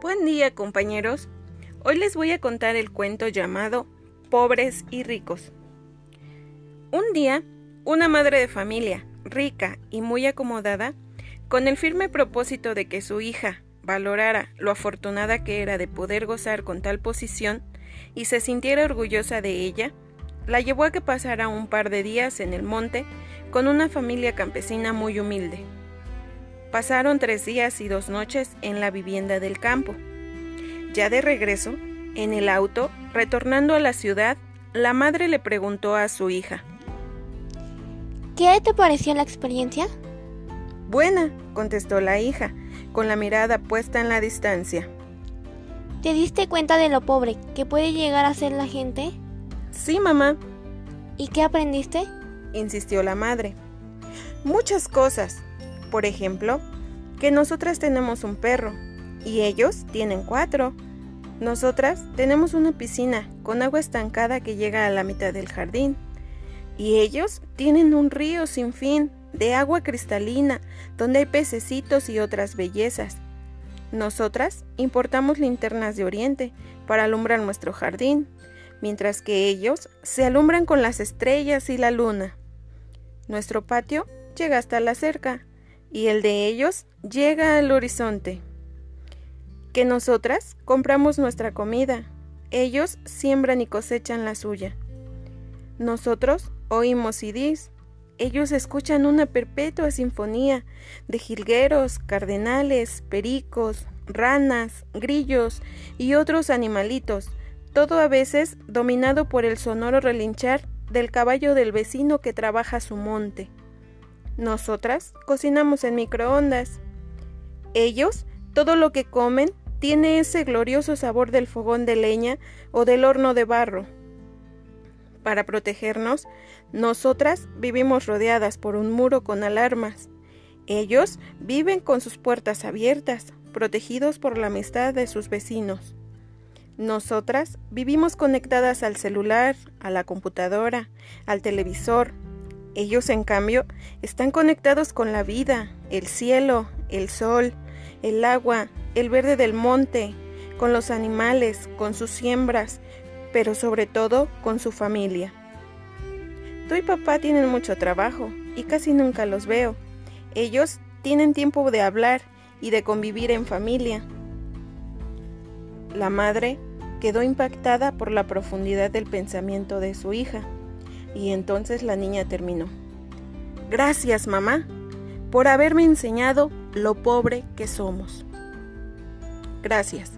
Buen día compañeros. Hoy les voy a contar el cuento llamado Pobres y ricos. Un día, una madre de familia, rica y muy acomodada, con el firme propósito de que su hija valorara lo afortunada que era de poder gozar con tal posición y se sintiera orgullosa de ella, la llevó a que pasara un par de días en el monte con una familia campesina muy humilde. Pasaron tres días y dos noches en la vivienda del campo. Ya de regreso, en el auto, retornando a la ciudad, la madre le preguntó a su hija. ¿Qué te pareció la experiencia? Buena, contestó la hija, con la mirada puesta en la distancia. ¿Te diste cuenta de lo pobre que puede llegar a ser la gente? Sí, mamá. ¿Y qué aprendiste? insistió la madre. Muchas cosas. Por ejemplo, que nosotras tenemos un perro y ellos tienen cuatro. Nosotras tenemos una piscina con agua estancada que llega a la mitad del jardín. Y ellos tienen un río sin fin de agua cristalina donde hay pececitos y otras bellezas. Nosotras importamos linternas de Oriente para alumbrar nuestro jardín, mientras que ellos se alumbran con las estrellas y la luna. Nuestro patio llega hasta la cerca y el de ellos llega al horizonte. Que nosotras compramos nuestra comida, ellos siembran y cosechan la suya. Nosotros oímos CDs, ellos escuchan una perpetua sinfonía de jilgueros, cardenales, pericos, ranas, grillos y otros animalitos, todo a veces dominado por el sonoro relinchar del caballo del vecino que trabaja su monte. Nosotras cocinamos en microondas. Ellos, todo lo que comen, tiene ese glorioso sabor del fogón de leña o del horno de barro. Para protegernos, nosotras vivimos rodeadas por un muro con alarmas. Ellos viven con sus puertas abiertas, protegidos por la amistad de sus vecinos. Nosotras vivimos conectadas al celular, a la computadora, al televisor, ellos, en cambio, están conectados con la vida, el cielo, el sol, el agua, el verde del monte, con los animales, con sus siembras, pero sobre todo con su familia. Tú y papá tienen mucho trabajo y casi nunca los veo. Ellos tienen tiempo de hablar y de convivir en familia. La madre quedó impactada por la profundidad del pensamiento de su hija. Y entonces la niña terminó. Gracias, mamá, por haberme enseñado lo pobre que somos. Gracias.